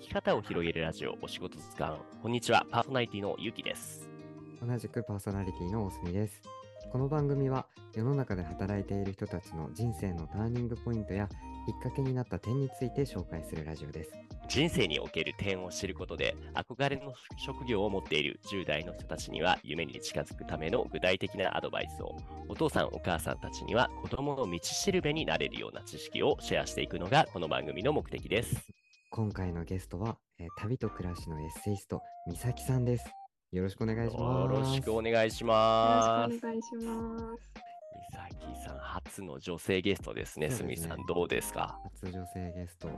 き方を広げるラジオ、お仕事図鑑。こんにちは、パーソナリティのゆきです。同じくパーソナリティのおすみです。この番組は世の中で働いている人たちの人生のターニングポイントやきっかけになった点について紹介するラジオです。人生における点を知ることで、憧れの職業を持っている10代の人たちには、夢に近づくための具体的なアドバイスを、お父さん、お母さんたちには子供の道しるべになれるような知識をシェアしていくのが、この番組の目的です。今回のゲストは、えー旅と暮らしのエッセイスト、みさきさんです。よろしくお願いします。よろしくお願いしよます。ろしくお願いします。みさきさん、初の女性ゲストですね。すみさん、どうですか？初女性ゲスト、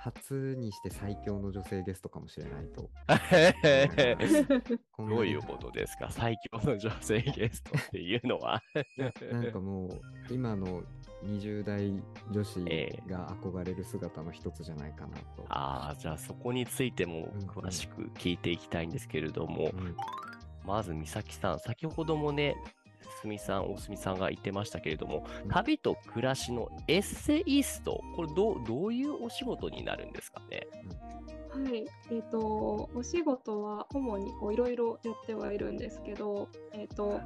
初にして最強の女性ゲストかもしれないと。どういうことですか？最強の女性ゲストっていうのはなんかもう、今の20代女子ええ。が憧れる姿の一つじゃないかなと。ああ、じゃあそこについてもうん詳しく聞いていきたいんですけれども、うん。まず美咲さん、先ほどもね、すみさん、おすみさんが言ってましたけれども、うん。旅と暮らしのエッセイスト、これどうどういうお仕事になるんですかね？はい、えっ、とお仕事は主にこういろいろやってはいるんですけど、えっ、と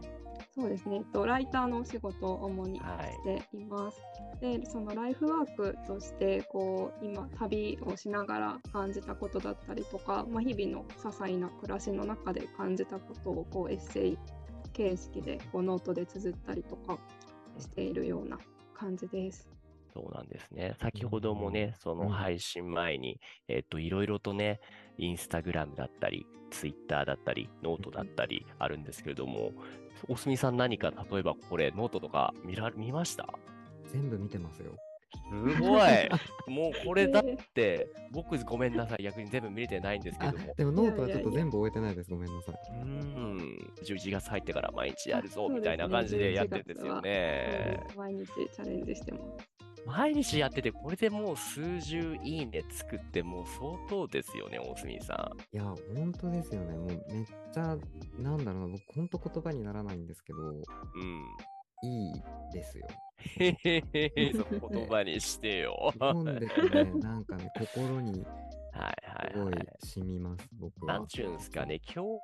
そうですね、えっとライターのお仕事を主にはいしています。で、そのライフワークとしてこう今旅をしながら感じたことだったりとか、まあ、日々の些細な暮らしの中で感じたことをこうエッセイ形式でこうノートで綴ったりとかしているような感じです。そうなんですね。先ほどもね、そのうん配信前に、えっと、いろいろとね、インスタグラムだったり、ツイッターだったり、ノートだったりあるんですけれども、大隅さん何か、例えばこれ、ノートとか見ら見ました？全部見てますよ。すごい もうこれだって、僕ごめんなさい、逆に全部見れてないんですけども。でもノートはちょっと全部終えてないです。ごめんなさい。うーん、11月入ってから毎日やるぞあみたいな感じでやってるんですよね。毎日チャレンジしてます。毎日やってて、これでもう数十いいね作って、もう相当ですよね、大隅さん。いや、本当ですよね。もうめっちゃ、なんだろうな、僕、本当言葉にならないんですけど、うん。いいですよ。へへへへ、言葉にしてよ。読んでてね、なんかね、心に はいすごいはいはい。染みます、僕はなん。ちゅうんすかね、共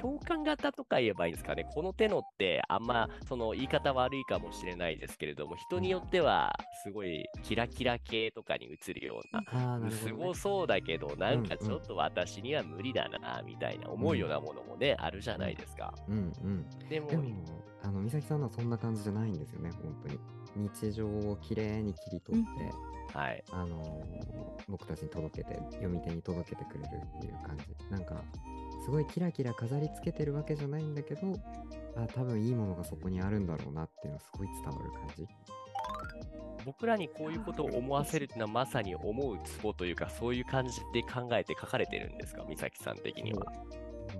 共感型とか言えばいいんですかね。この手のって、あんま、その言い方悪いかもしれないですけれども、人によっては、すごいキラキラ系とかに映るような、す。ごそうだけど、なんかちょっと私には無理だな、みたいな思うようなものもね、あるじゃないですか。うんうん。でも、あの、美咲さんのはそんな感じじゃないんですよね、本当に。日常をきれいに切り取って、はい。あのー僕たちに届けて、読み手に届けてくれるっていう感じ。なんか、すごいキラキラ飾りつけてるわけじゃないんだけど、あ、多分いいものがそこにあるんだろうなっていうのすごい伝わる感じ。僕らにこういうことを思わせるっていうのはまさに思うツボというか、そういう感じで考えて書かれてるんですか、美咲さん的には。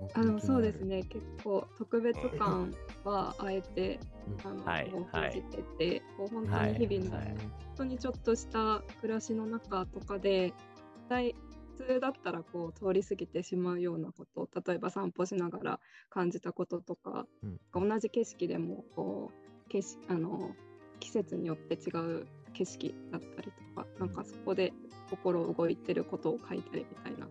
僕あのそうです。ね、結構特別感はあえてうん。あの、じてて、こう本当はい。に日々の、はい。本当にちょっとした暮らしの中とかで、大普通だったらこう通り過ぎてしまうようなこと、例えば散歩しながら感じたこととか、うん同じ景色でもこう景色あの季節によって違う景色だったりとか、なんかそこで心動いてることを書いたりみたいな。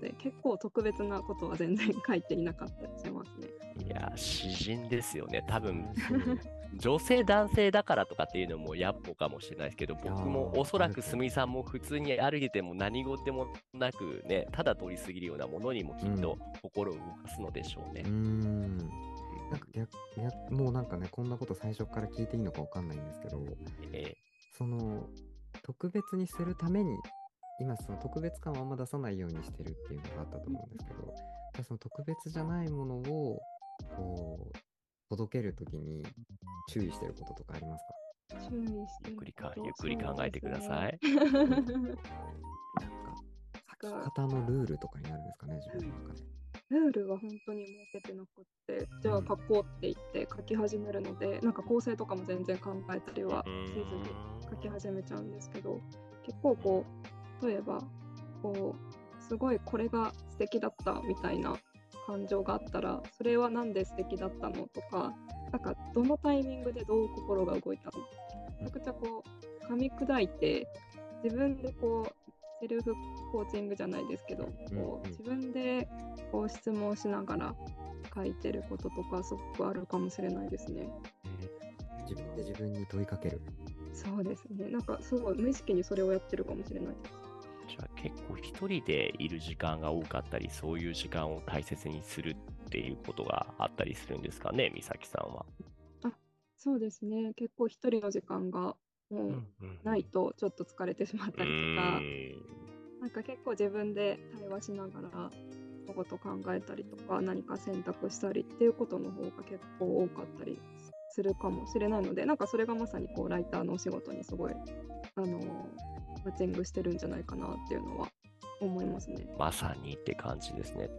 で結構特別なことは全然書いていなかったりしますね。いや、詩人ですよね。多分、女性、男性だからとかっていうのもやっぽかもしれないですけど、僕やもーおそらくすみさんも普通に歩いてても何事もなくね、ただ通り過ぎるようなものにもきっと心を動かすのでしょうねうー。ん。なんか逆逆もうなんかね、こんなこと最初から聞いていいのかわかんないんですけど、えその特別にするために今その特別感をあんま出さないようにしてるっていうのがあったと思うんですけどその特別じゃないものをこう届けるときに注意してることとかありますか？注意してゆっくりかゆっくり考えてください。なんか書き方のルールとかになるんですかね自分の中で？ルールは本当に設けてなくって、じゃあ書こうって言って書き始めるので、なんか構成とかも全然考えたりはせずに書き始めちゃうんですけど、結構こう、例えば、こう、すごいこれが素敵だったみたいな感情があったら、それはなんで素敵だったのとか、なんかどのタイミングでどう心が動いたのめちゃくちゃこう、噛み砕いて、自分でこう、セルフコーチングじゃないですけど、こう自分でこう質問しながら書いてることとかすごくあるかもしれないですね。自分で自分に問いかける。そうですね。なんかすごい無意識にそれをやってるかもしれないです。結構一人でいる時間が多かったり、そういう時間を大切にするっていうことがあったりするんですかね、美咲さんは。あそうですね。結構一人の時間がもうないとちょっと疲れてしまったりとか、なんか結構自分で対話しながらのこと考えたりとか何か選択したりっていうことの方が結構多かったりするかもしれないのでなんかそれがまさにこうライターのお仕事にすごいあのマッチングしてるんじゃないかなっていうのは思いますね。まさにって感じですね。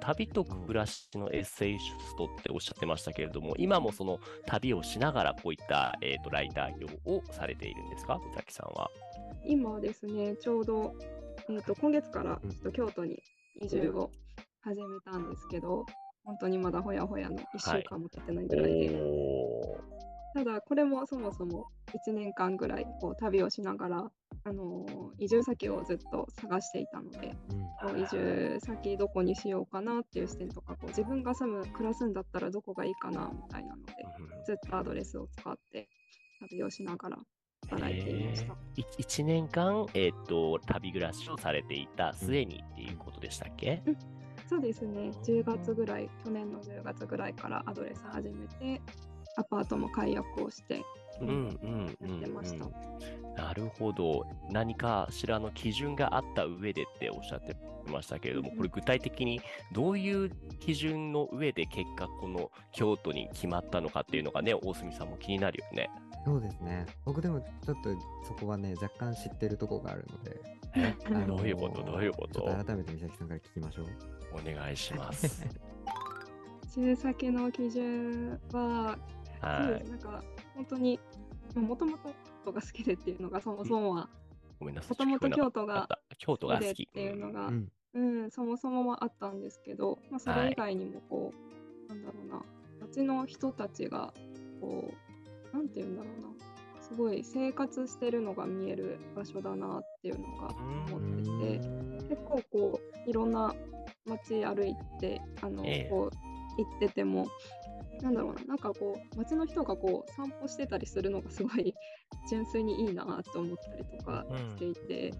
旅と暮らしのエッセイストっておっしゃってましたけれども、今もその旅をしながらこういった、えーと、ライター業をされているんですか、三崎さんは。今ですね、ちょうど、えーと、今月からちょっと京都に移住を始めたんですけど、本当にまだほやほやの1週間も経ってないぐらいで、はい、ただこれもそもそも1年間ぐらいこう旅をしながら、あのー、移住先をずっと探していたので、うん、移住先どこにしようかなっていう視点とかこう自分が住む暮らすんだったらどこがいいかなみたいなので、うん、ずっとアドレスを使って旅をしながら働いていました。えー、1年間、えーと、旅暮らしをされていた末にっていうことでしたっけ、うん、そうですね、10月ぐらい、去年の10月ぐらいからアドレス始めて、アパートも解約をして、うんうんやってました。なるほど。何かしらの基準があった上でっておっしゃってましたけれども、これ具体的にどういう基準の上で結果この京都に決まったのかっていうのがね、大隅さんも気になるよね。そうですね。僕でもちょっとそこはね、若干知ってるとこがあるので。どういうこと？どういうこと？改めて美咲さんから聞きましょう。お願いします。中先の基準は、はい、そうです。なんか本当にもともと京都が好きでっていうのがそもそもは、ごめんなさい。もともと京都が京都が好き。っていうのが、うん、うん、そもそもはあったんですけど、まあ、それ以外にもこう、はい、なんだろうな、町の人たちがこう、なんて言うんだろうな、すごい生活してるのが見える場所だなっていうのが思ってて、結構こう、いろんな街歩いて、あの、えー、こう、行ってても、なんだろうな、なんかこう、街の人がこう、散歩してたりするのがすごい 純粋にいいなと思ったりとかしていて、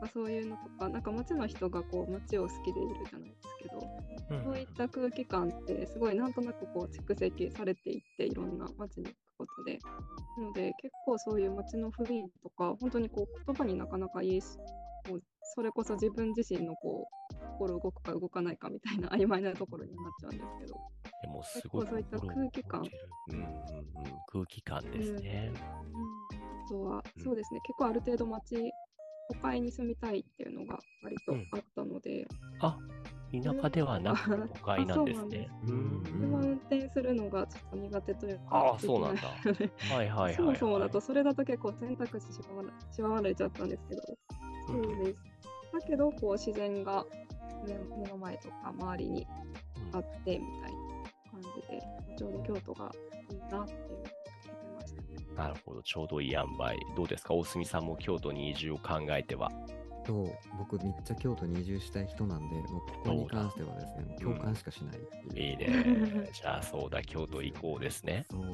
うん、そういうのとか、なんか街の人がこう、街を好きでいるじゃないですけど、うん、そういった空気感ってすごいなんとなくこう、蓄積されていって、いろんな街に行くことで、なので結構そういう街の雰囲気とか、本当にこう、言葉になかなか言いもうそれこそ自分自身のこう心動くか動かないかみたいな曖昧なところになっちゃうんですけど、でもすごいそういった空気感、うんうんうん、空気感ですね。うん、あとは、そうですね、結構ある程度街、都会に住みたいっていうのが割とあったので。あ田舎ではなく都会なんですね。車運転するのがちょっと苦手というか、ああ、そうなんだ。はいはいはい、そもそもだとそれだと結構選択肢縛られちゃったんですけど、そうです。だけど、こう自然が目の前とか周りにあってみたいな感じで、ちょうど京都がいいなっていうましたね。なるほど、ちょうどいい塩梅。どうですか、大隅さんも京都に移住を考えては？そう僕めっちゃ京都に移住したい人なんで、もうここに関してはですね、共感しかしないい、うん、いいね。じゃあそうだ、京都行こうですね。そう、そう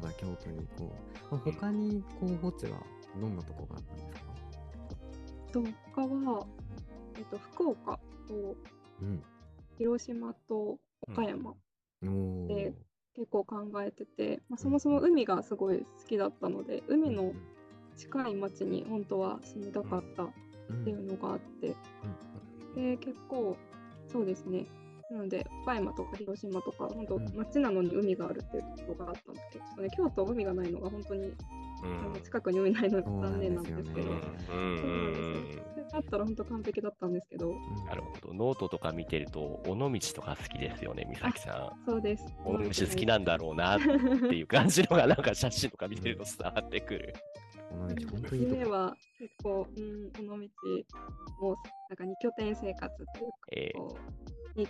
だ、京都に行こう。他に候補地はどんなとこがあったんですか？と他は、えっと、福岡と、広島と岡山で結構考えてて、まあ、そもそも海がすごい好きだったので、海の近い町に本当は住みたかったっていうのがあって、で結構そうですねなので岡山とか広島とか本当町なのに海があるっていうところがあったのでちょっとね京都海がないのが本当にうん、近くに海ないの残念なんですけど、だったら本当完璧だったんですけど。なるほど。ノートとか見てると、尾道とか好きですよね、美咲さん。そうです。尾道好きなんだろうなっていう感じのが、なんか写真とか見てると伝わってくる。尾道、本当にいいとは結構、うん、尾道もなんか二拠点生活というか、えー、に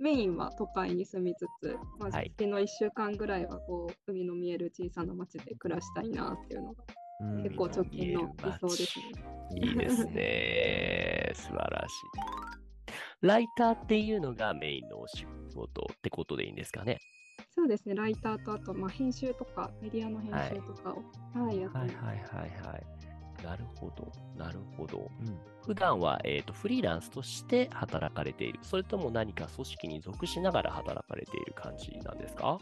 メインは都会に住みつつ、まあ、月の1週間ぐらいはこう海の見える小さな町で暮らしたいなっていうのがうん結構直近の理想ですね。いいですね。素晴らしい。ライターっていうのがメインのお仕事ってことでいいんですかね。そうですね、ライターとあと、まあ、編集とか、メディアの編集とかを、はい、やってます。はいはいはいはい。なるほど、なるほど。うん普段は、えー、とフリーランスとして働かれている、それとも何か組織に属しながら働かれている感じなんですか？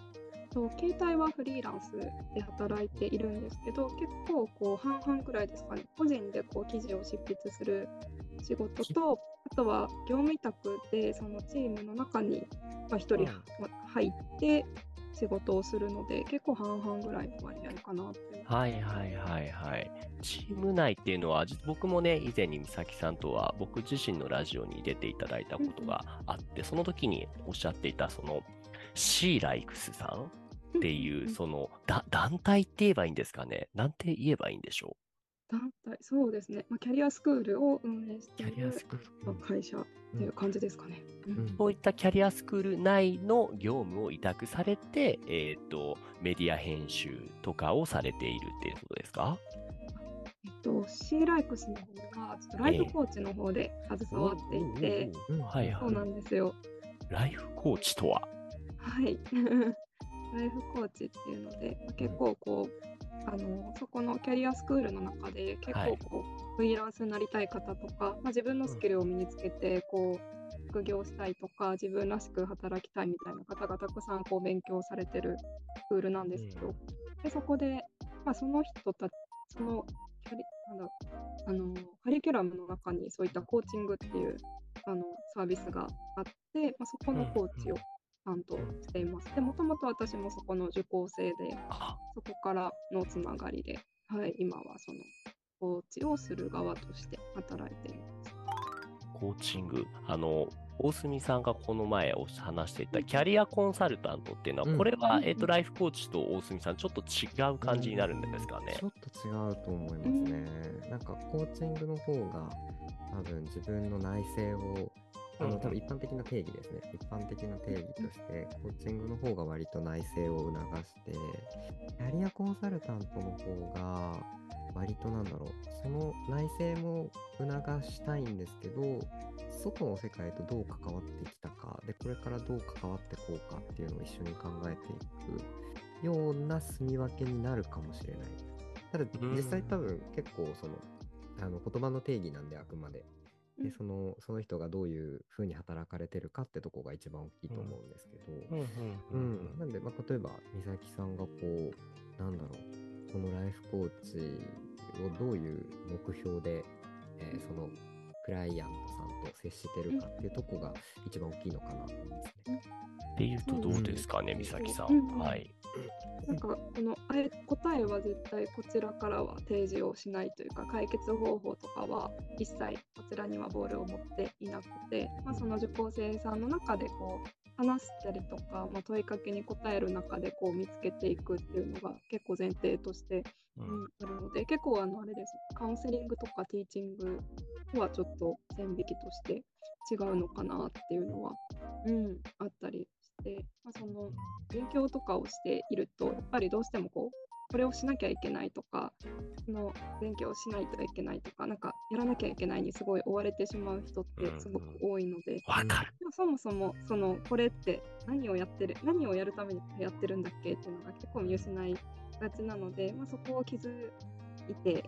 と携帯はフリーランスで働いているんですけど、結構こう半々くらいですかね、個人でこう記事を執筆する仕事と、あとは業務委託でそのチームの中にまあ1人うん入って仕事をするので、結構半々ぐらいの割合かなって。はいはいはいはい。チーム内っていうのは、じ僕もね、以前に美咲さんとは、僕自身のラジオに出ていただいたことがあって、その時におっしゃっていた、その、シーライクスさんっていう、その、だ団体って言えばいいんですかね？なんて言えばいいんでしょ団体、そうですね、まあ、キャリアスクールを運営しう。ているクール。まあ会社っていう感じですかね。うんうんそういったキャリアスクール内の業務を委託されて、えっ、と、メディア編集とかをされているっていうことですか？えっと、シーライクスの方が、ちょっとライフコーチの方で携わっていて、そうなんですよ。ライフコーチとは？はい。ライフコーチっていうので、まあ結構こう、あのそこのキャリアスクールの中で結はい。構こう、フリーランスになりたい方とか、まあ、自分のスキルを身につけてこう副業したいとか自分らしく働きたいみたいな方がたくさんこう勉強されてるスクールなんですけど、でそこで、まあ、その人たちそのキャリなんだあのカリキュラムの中にそういったコーチングっていうあのサービスがあって、まあ、そこのコーチを担当しています。でもともと私もそこの受講生であそこからのつながりで、はい、今はそのコーチをする側として働いています。コーチング。あの、大隅さんがこの前お話していたキャリアコンサルタントっていうのは、うんこれは、うんえっ、と、ライフコーチと大隅さん、ちょっと違う感じになるんですかねち。ょっと違うと思いますね。なんかコーチングの方が多分自分の内省をあの多分一般的な定義ですね。一般的な定義として、コーチングの方が割と内省を促して、キャリアコンサルタントの方が割となんだろう、その内省も促したいんですけど、外の世界とどう関わってきたか、で、これからどう関わってこうかっていうのを一緒に考えていくような住み分けになるかもしれない。ただ、うん実際多分結構その、あの言葉の定義なんであくまで。うん。でそのその人がどういうふうに働かれてるかってとこが一番大きいと思うんですけど、うんうんなんで、まあ、例えば美咲さんがこうなんだろうこのライフコーチをどういう目標で、えーそのクライアントさんと接してるかっていうとこが一番大きいのかなと思いますね。っていうとどうですかね、美咲さうんん。はい。なんかこのあえ答えは絶対こちらからは提示をしないというか解決方法とかは一切こちらにはボールを持っていなくて、まあ、その受講生さんの中でこう話したりとか、まあ、問いかけに答える中でこう見つけていくっていうのが結構前提として、ううんん、あるので結構あのあれです。カウンセリングとかティーチングとはちょっと線引きとして違うのかなっていうのは、うん、あったりして、まあ、その勉強とかをしているとやっぱりどうしてもこうこれをしなきゃいけないとかその勉強をしないといけないとかなんかやらなきゃいけないにすごい追われてしまう人ってすごく多いので、わかる。でもそもそもそのこれって何をやってる何をやるためにやってるんだっけ？っていうのが結構見失いがちなので、まあ、そこを気づいて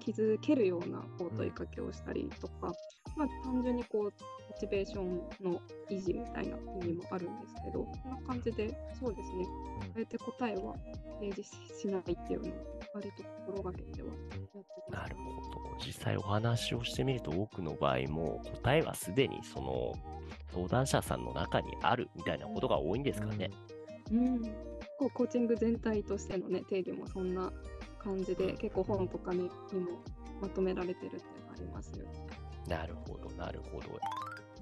気づけるようなこう問いかけをしたりとか、まあ、単純にこうモチベーションの維持みたいな意味もあるんですけどこんな感じでそうですねあえて答えは提示しないっていうのを割と心がけてはやってます。なるほど。実際お話をしてみると多くの場合も答えはすでにその相談者さんの中にあるみたいなことが多いんですかね。うん、こうコーチング全体としての、ね、定義もそんな感じで結構本とか、ね、にもまとめられてるっていうのがありますよ。なるほど、なるほど。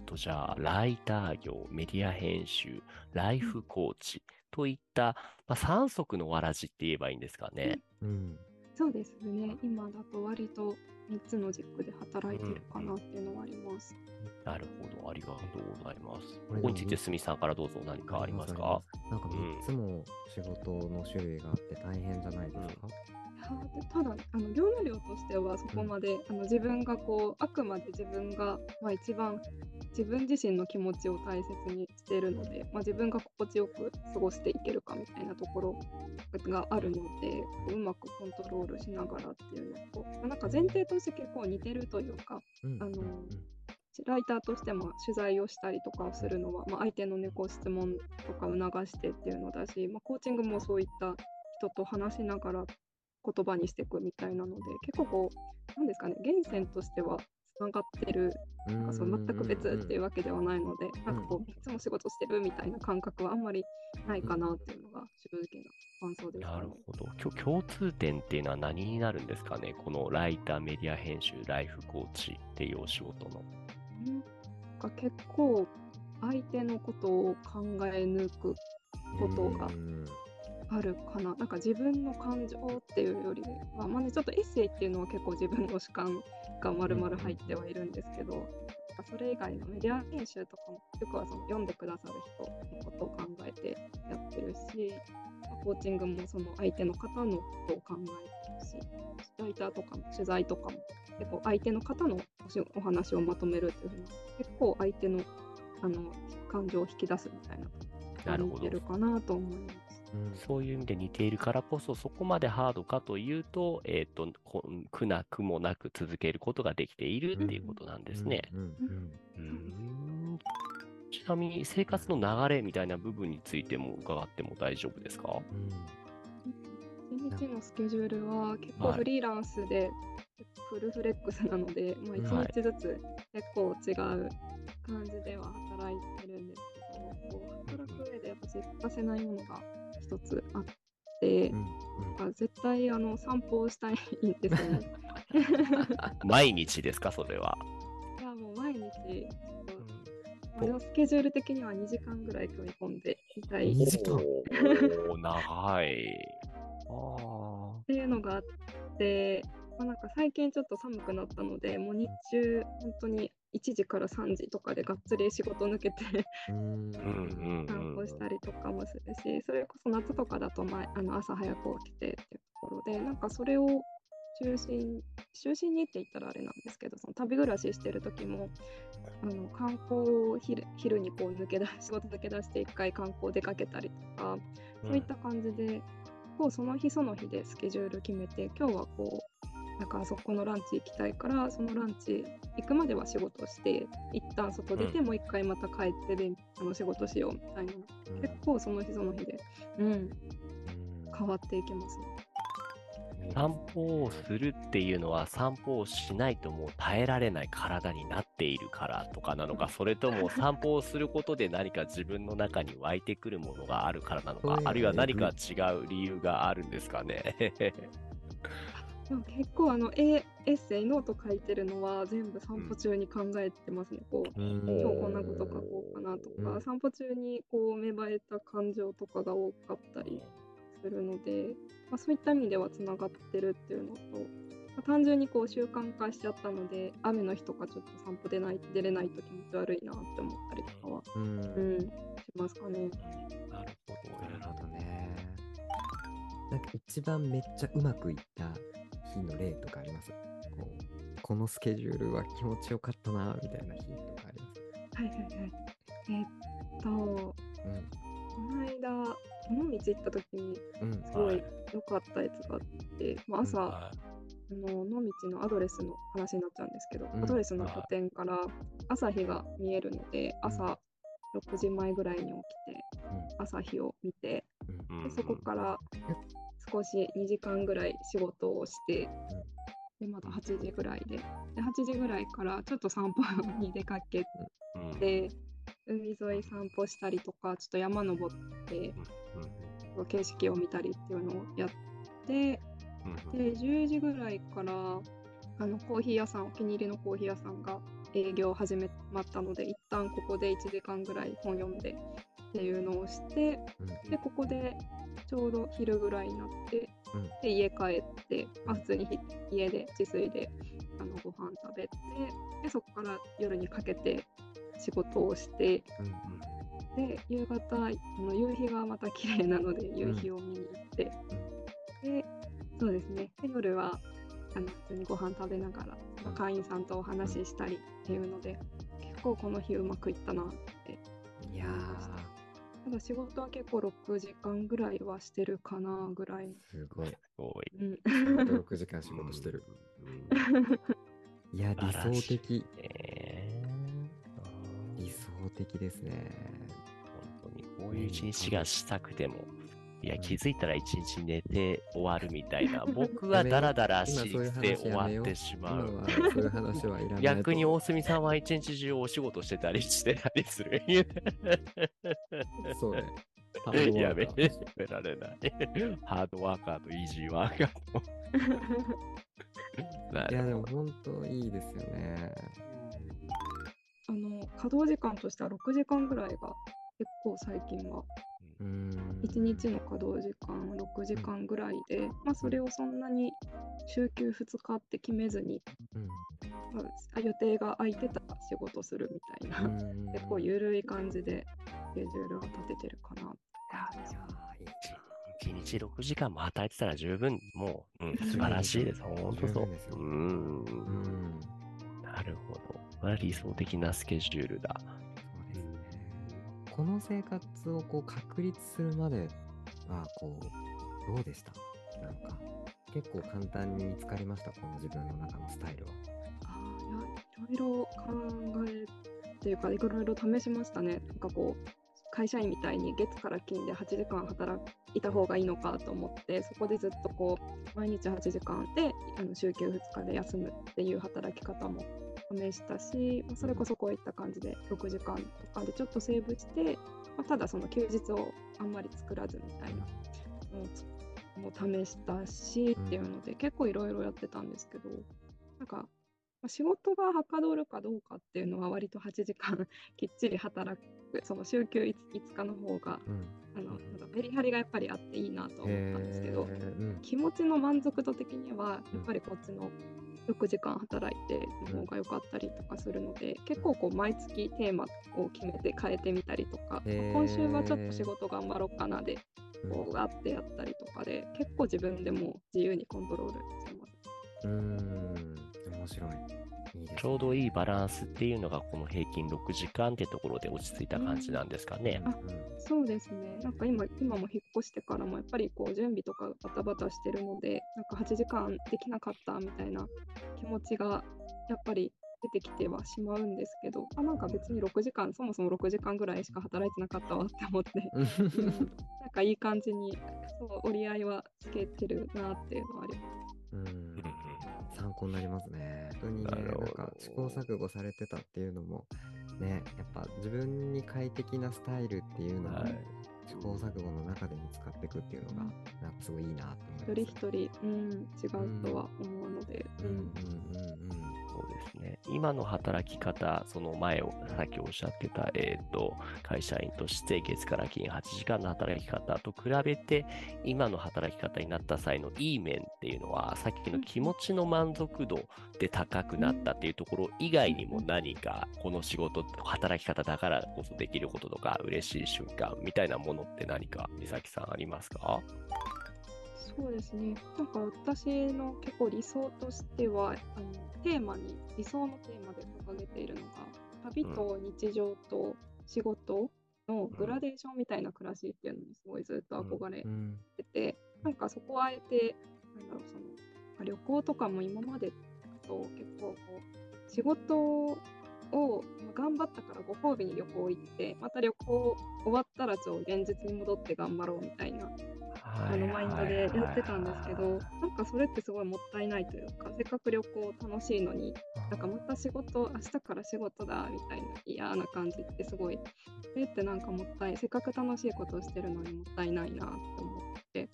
とじゃあ、ライター業、メディア編集、ライフコーチといった、まあ、三足のわらじって言えばいいんですかね。うん。そうですね。今だと割と3つの軸で働いてるかなっていうのはあります。なるほど、ありがとうございます。これここについて、すみさんからどうぞ何かありますか？なんか3つも仕事の種類があって大変じゃないですか、ただあの業務量としてはそこまで、あの自分がこうあくまで自分が、まあ、一番自分自身の気持ちを大切にしているので、まあ、自分が心地よく過ごしていけるかみたいなところがあるのでうまくコントロールしながらっていうのと、まあ、なんか前提として結構似てるというか、あのライターとしても取材をしたりとかするのは、まあ、相手の猫質問とか促してっていうのだし、まあ、コーチングもそういった人と話しながら言葉にしていくみたいなので結構こうなんですかね源泉としてはつながってるなんかそう全く別っていうわけではないので、なんかこういつも仕事してるみたいな感覚はあんまりないかなっていうのが正直な感想です、ね、なるほど。共通点っていうのは何になるんですかね？このライター、メディア編集、ライフコーチっていうお仕事の。なんか結構相手のことを考え抜くことがあるかな。なんか自分の感情っていうよりは、まあね、ちょっとエッセイっていうのは結構自分の主観が丸々入ってはいるんですけど、それ以外のメディア編集とかもよくはその読んでくださる人のことを考えてやってるし、コーチングもその相手の方のことを考えてるし、ライターとかも取材とかも結構相手の方のお話をまとめるっていうふうに結構相手のあの感情を引き出すみたいなな似てるかなと思います。うん、そういう意味で似ているからこそ、そこまでハードかというと、えっ、ー、と、苦なくもなく続けることができているっていうことなんですね。ちなみに、生活の流れみたいな部分についても伺っても大丈夫ですか、一日のスケジュールは結構フリーランスでフルフレックスなので、はい、まあ、1日ずつ結構違う感じでは働いてるんですけど、こう働く上で私欠かせないものが一つあって、うんうん、絶対あの散歩をしたいんですよね。毎日ですか、それは？いや、もう毎日、うん、スケジュール的には2時間ぐらい組み込んでいたい。2時間お長い。っていうのがあって、まあ、なんか最近ちょっと寒くなったので、もう日中、本当に1時から3時とかでがっつり仕事抜けて散歩したりとかもするし、それこそ夏とかだと前あの朝早く起きてっていうところで、なんかそれを中心中心にって言ったらあれなんですけど、その旅暮らししてる時も、あの観光を昼昼にこう抜け出 仕事抜け出して1回観光出かけたりとか、そういった感じで、こうその日その日でスケジュール決めて、今日はこうなんかあそこのランチ行きたいからそのランチ行くまでは仕事して一旦外出て、もう一回また帰ってであの仕事しようみたいな、うん、結構その日その日で、うん、変わっていきますね。散歩をするっていうのは散歩をしないともう耐えられない体になっているからとかなのかそれとも散歩をすることで何か自分の中に湧いてくるものがあるからなのかあるいは何か違う理由があるんですかね。でも結構あのエッセイノート書いてるのは全部散歩中に考えてますね。こう今日こんなこと書こうかなとか、散歩中にこう芽生えた感情とかが多かったりするので、まあ、そういった意味ではつながってるっていうのと、まあ、単純にこう習慣化しちゃったので雨の日とかちょっと散歩出ない出れないと気持ち悪いなって思ったりとかは、うん、うん、しますかね。なるほど、なるほどね。なんか一番めっちゃうまくいった日の例とかあります？こうこのスケジュールは気持ちよかったなみたいな日とかあります？はいはいはい。えー、っと、うん、この間、尾道行った時に、すごい良かったやつがあって、うん、まあ、朝、あの野道のアドレスの話になっちゃうんですけど、アドレスの拠点から朝日が見えるので、朝6時前ぐらいに起きて、朝日を見て、でそこから少し2時間ぐらい仕事をして、でまた8時ぐらいで。で8時ぐらいからちょっと散歩に出かけて、海沿い散歩したりとかちょっと山登って、景色を見たりっていうのをやって、で10時ぐらいからあのコーヒー屋さんお気に入りのコーヒー屋さんが営業始めまったので一旦ここで1時間ぐらい本読んでっていうのをして、でここでちょうど昼ぐらいになって、うん、で家帰って、まあ、普通に家で自炊であのご飯食べてでそこから夜にかけて仕事をして、うんうん、で夕方あの夕日がまた綺麗なので夕日を見に行って、うん、でそうですね。で夜はあの普通にご飯食べながら、うん。会員さんとお話ししたりっていうので、結構この日うまくいったなって。いやただ仕事は結構6時間ぐらいはしてるかなぐらい。ー、すごい。すごい。うん、6時間仕事してる。うん。いや、理想的。えー理想的ですね。本当にこういう一日がしたくても、いや、気づいたら一日寝て終わるみたいな、僕はダラダラして終わってし今まう。はそういう話はいらないと。逆に大隅さんは一日中お仕事してたりしてたりする。そうね。やめられない。ハードワーカーとイージーワーカーと。ないや、でも本当いいですよね。あの稼働時間としては6時間ぐらいが結構最近はうーん。1日の稼働時間6時間ぐらいで、まあ、それをそんなに週休2日って決めずに、うん。まあ予定が空いてたら仕事するみたいな、うん 結構緩い感じでスケジュールを立ててるかな。いやーいい一日6時間も働いてたら十分、もう、うん、素晴らしいです。本当そう。ですようん。うん。なるほど。これは理想的なスケジュールだ。そうですね。この生活をこう確立するまでは、こう、どうでした？なんか、結構簡単に見つかりました、この自分の中のスタイルは。あいやいろいろ考えっていうかいろいろ試しましたね。なんかこう会社員みたいに月から金で8時間働いた方がいいのかと思ってそこでずっとこう毎日8時間であの週休2日で休むっていう働き方も試したし、まあそれこそこういった感じで6時間とかでちょっとセーブして、まあ、ただその休日をあんまり作らずみたいなのを試したしっていうので結構いろいろやってたんですけどなんかまあ仕事がはかどるかどうかっていうのは割と8時間 きっちり働くその週休 5, 日の方がうん。あのなんかメリハリがやっぱりあっていいなと思ったんですけどうん。気持ちの満足度的にはやっぱりこっちの6時間働いての方が良かったりとかするので、結構こう毎月テーマを決めて変えてみたりとか、今週はちょっと仕事頑張ろうかなでうんこうがあってやったりとかで結構自分でも自由にコントロールしてます。うーん。面白い。いいねちょうどいいバランスっていうのが、この平均6時間ってところで落ち着いた感じなんですかね。あそうですね。なんか今今も引っ越してからもやっぱりこう準備とかバタバタしてるので、なんか8時間できなかったみたいな気持ちがやっぱり出てきてはしまうんですけど、あなんか別に6時間、そもそも6時間ぐらいしか働いてなかったわって思って、うんうんなんかいい感じにそう折り合いはつけてるなっていうのはあります。うん参考になりますね。本当にね、なんか試行錯誤されてたっていうのも、ね、やっぱ自分に快適なスタイルっていうのも、はい試行錯誤の中で見つかっていくっていうのが、なんかすごいいいなって思い一人ます。一人、うん、違うとは思うので、うんうんうんうんうん。そうですね。今の働き方、その前をさっきおっしゃってた、えっ、と、会社員として月から金8時間の働き方と比べて、今の働き方になった際のいい面っていうのは、さっきの気持ちの満足度で高くなったっていうところ以外にも何か、この仕事、働き方だからこそできることとか、嬉しい瞬間みたいなものって何か、美咲さんありますか？そうですね。なんか私の結構理想としては、あのテーマに、理想のテーマで掲げているのが、旅と日常と仕事のグラデーションみたいな暮らしっていうのにすごいずっと憧れうん。てて、なんかそこはあえて、なんだろう、その、まあ旅行とかも今までと結構こう、仕事を頑張ったからご褒美に旅行行って、また旅行終わったらちょ現実に戻って頑張ろうみたいなあのマインドでやってたんですけど、なんかそれってすごいもったいないというか、せっかく旅行楽しいのに、なんかまた仕事、明日から仕事だみたいな嫌な感じってすごい、それってなんかもったい、せっかく楽しいことをしてるのにもったいないなって思って。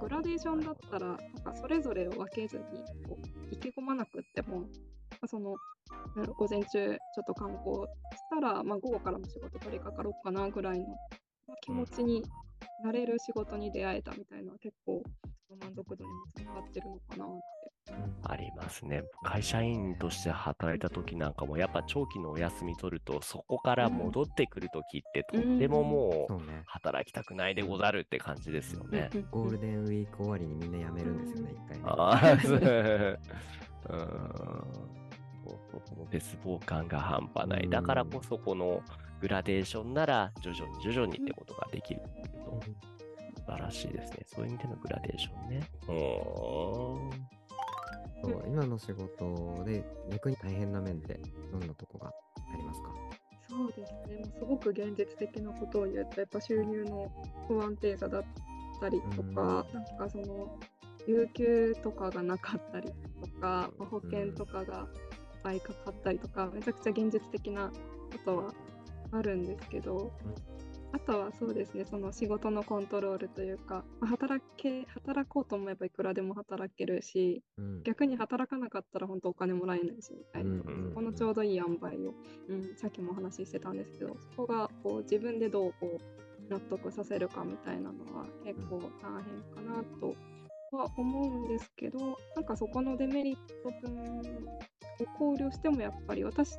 グラデーションだったら、なんかそれぞれを分けずに、こう意気込まなくっても、まあその、午前中ちょっと観光したら、まあ、午後からも仕事取り掛かろうかなぐらいの気持ちになれる仕事に出会えたみたいな結構満足度にもつながってるのかなってありますね。会社員として働いた時なんかも、やっぱ長期のお休み取ると、そこから戻ってくる時って、とってももそう。働きたくないでござるって感じですよね。うんゴールデンウィーク終わりにみんな辞めるんですよね、一回ね。ああ。そうそうその絶望感が半端ない。だからこそ、このグラデーションなら、徐々に徐々にってことができる素晴らしいですね。そういう意味でのグラデーションね。うーん。そう今の仕事で逆に大変な面ってどんなとこがありますか？そうですね、もうすごく現実的なことを言うと、やっぱ収入の不安定さだったりとか、なんかその、有給とかがなかったりとか、まあ保険とかが倍かかったりとか、めちゃくちゃ現実的なことはあるんですけど、あとはそうですね、その仕事のコントロールというか、まあ働け、働こうと思えばいくらでも働けるし、うん。逆に働かなかったら本当お金もらえないしみたいな、うんうんうんそこのちょうどいい塩梅を、うん、さっきもお話ししてたんですけどそこがこう自分でどうこう納得させるかみたいなのは結構大変かなとは思うんですけどなんかそこのデメリット分を考慮してもやっぱり私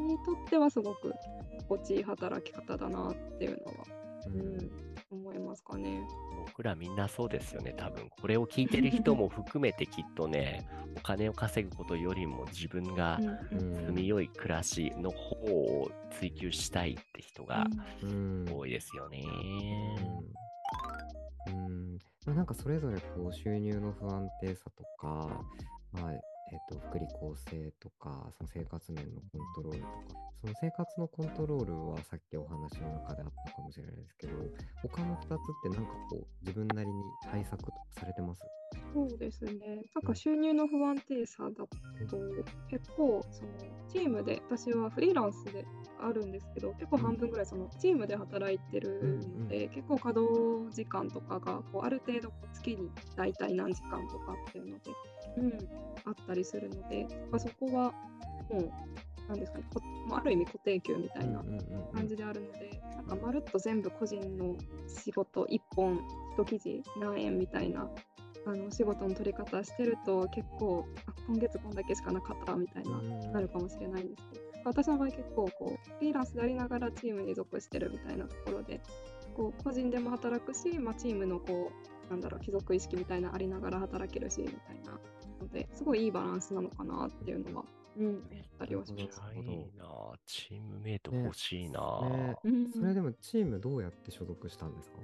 にとってはすごく心地いい働き方だなっていうのは、ううんん、思いますかね。僕らみんなそうですよね、多分これを聞いてる人も含めてきっとね、お金を稼ぐことよりも自分が住みよい暮らしの方を追求したいって人がうん。多いですよね。うん。うん。なんかそれぞれこう収入の不安定さとか、まあえっと福利厚生とかその生活面のコントロールとか。その生活のコントロールはさっきお話の中であったかもしれないですけど他の2つってなんかこう自分なりに対策とされてます？そうですね。なんか収入の不安定さだと結構そのチームで私はフリーランスであるんですけど結構半分ぐらいそのチームで働いてるので、結構稼働時間とかがこうある程度月に大体何時間とかっていうので、うん、あったりするので、まあ、そこはもうなんですかねこまあある意味固定給みたいなうんうんうん感じであるので、なんかまるっと全部個人の仕事1本1記事何円みたいなあの仕事の取り方してると結構あ今月こんだけしかなかったみたいな、うん。なるかもしれないんですけど私の場合結構こうフリーランスでありながらチームに属してるみたいなところでこう個人でも働くし、まあ、チームのこうなんだろう貴族意識みたいなありながら働けるしみたいなのですごいいいバランスなのかなっていうのは、うん、思ったりはします。いいなあチームメイトね。欲しいなあ、ね。うん。それでもチームどうやって所属したんですか？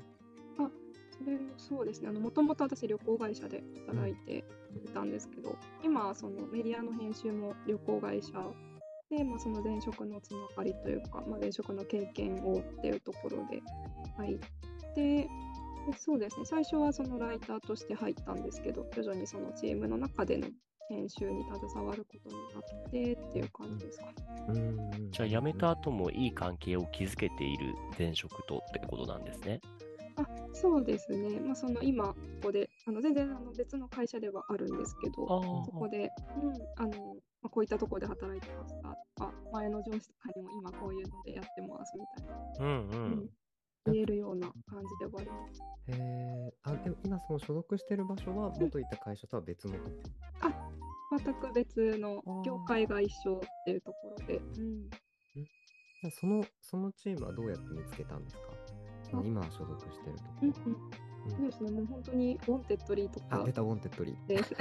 それもそうですね。もともと私旅行会社で働いていたんですけど、今そのメディアの編集も旅行会社で、まあ、その前職のつながりというか、まあ、前職の経験をっていうところで入って、でそうですね。最初はそのライターとして入ったんですけど、徐々にそのチームの中での編集に携わることになってっていう感じですかね。うんじゃあ辞めた後もいい関係を築けている前職とってことなんですね。あそうですね。まあ、その今、ここで、あの全然あの別の会社ではあるんですけど、そこで、うん、あの、まあ、こういったところで働いてましたとか、前の上司とかにも今こういうのでやってますみたいな、うんううん。ん、言えるような感じではあります。へえあでも今その所属してる場所は元いた会社とは別のと？こ全く別の業界が一緒っていうところで、うん、じゃあそのそのチームはどうやって見つけたんですか？その今所属してるとこ。うん、ろ。そうですね、もう本当に Wantedly とか。あ出た Wantedly。で。す。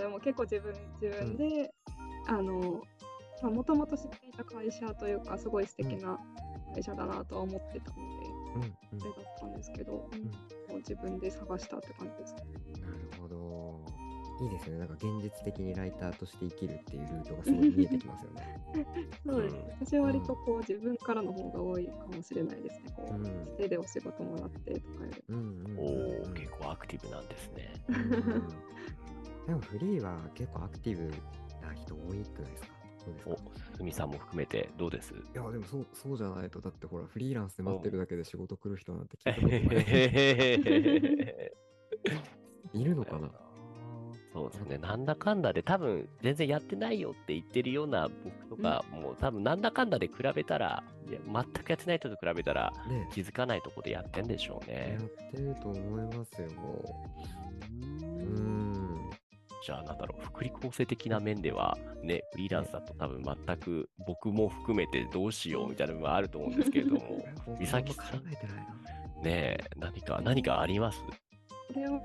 でもう結構自分自分で、あのもともと知っていた会社というかすごい素敵な会社だなとは思ってたので、うんうん。それだったんですけど、うん。ん。もう自分で探したって感じです。なるほどいいですよね。なんか現実的にライターとして生きるっていうルートがすごい見えてきますよね。そうです、うん。私は割とこう自分からの方が多いかもしれないですね。こううん。手でお仕事もらってとかより。うんうんおうんうん。お結構アクティブなんですね。うんうんでもフリーは結構アクティブな人多いくないですか？そうですか？お、すみさんも含めてどうです？いやでもそうそうじゃないとだってほらフリーランスで待ってるだけで仕事来る人なんて聞いたことない。いるのかな？そうですね。なんだかんだで多分全然やってないよって言ってるような僕とか、もう多分なんだかんだで比べたら、いや全くやってない人と比べたらね気づかないとこでやってんでしょうねや。ってると思いますよ。うーん。じゃあなんだろう、福利厚生的な面では、ね、フリーランスだと多分全く僕も含めてどうしようみたいな部分はあると思うんですけれども、美咲さん、考えてないな。ねえ、何か、何かあります？これはも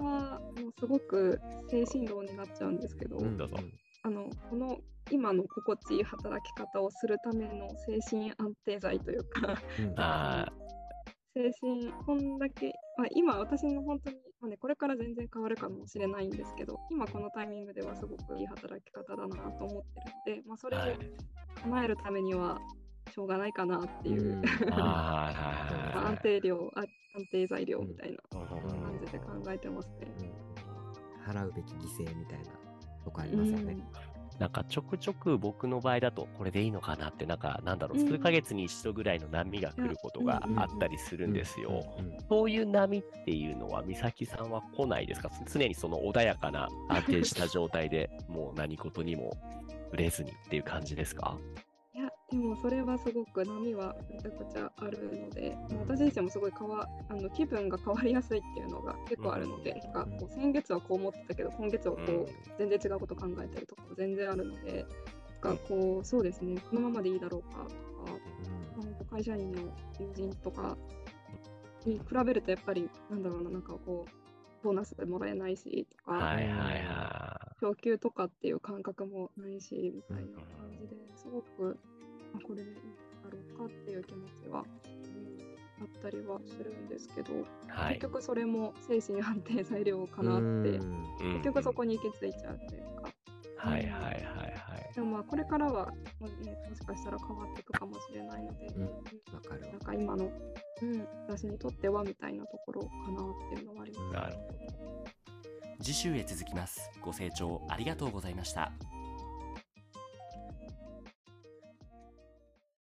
うすごく精神論になっちゃうんですけど、うぞ。あのこの今の心地いい働き方をするための精神安定剤というか精神こんだけ、まあ、今私の本当に、まあね、これから全然変わるかもしれないんですけど今このタイミングではすごくいい働き方だなと思ってるので、まあ、それをはい。叶えるためにはしょうがないかなっていう、うん。安定量あ安定材料みたいなうん。感じで考えてますね。うん払うべき犠牲みたいなとこありますよね。なんかちょくちょく僕の場合だとこれでいいのかなってなんかなんだろううん。数ヶ月に一度ぐらいの波が来ることがあったりするんですよ。そういう波っていうのは美咲さんは来ないですか？常にその穏やかな安定した状態でもう何事にも触れずにっていう感じですか？でもそれはすごく波はめちゃくちゃあるので、うん私自身もすごい変わあの気分が変わりやすいっていうのが結構あるので、うん。なんかこう先月はこう思ってたけど今月はこう、うん。全然違うこと考えたりとかも全然あるので、なんかこうそうですねこのままでいいだろうかとか、あの会社員の友人とかに比べるとやっぱりなんだろうななんかこうボーナスでもらえないしとか、はいはいは昇給とかっていう感覚もないしみたいな感じですごく、まあ、これでいいだろうかっていう気持ちは、うん、あったりはするんですけど、い。はい結。局それも精神安定材料かなって、結局そこに行き着いちゃうっていうか、はいはいはいはい。でもまあこれからは、もうね、もしかしたら変わっていくかもしれないので、うんかるわなんか今の、うん、私にとってはみたいなところかなっていうのはあります。なるほど。次週へ続きますご清聴ありがとうございました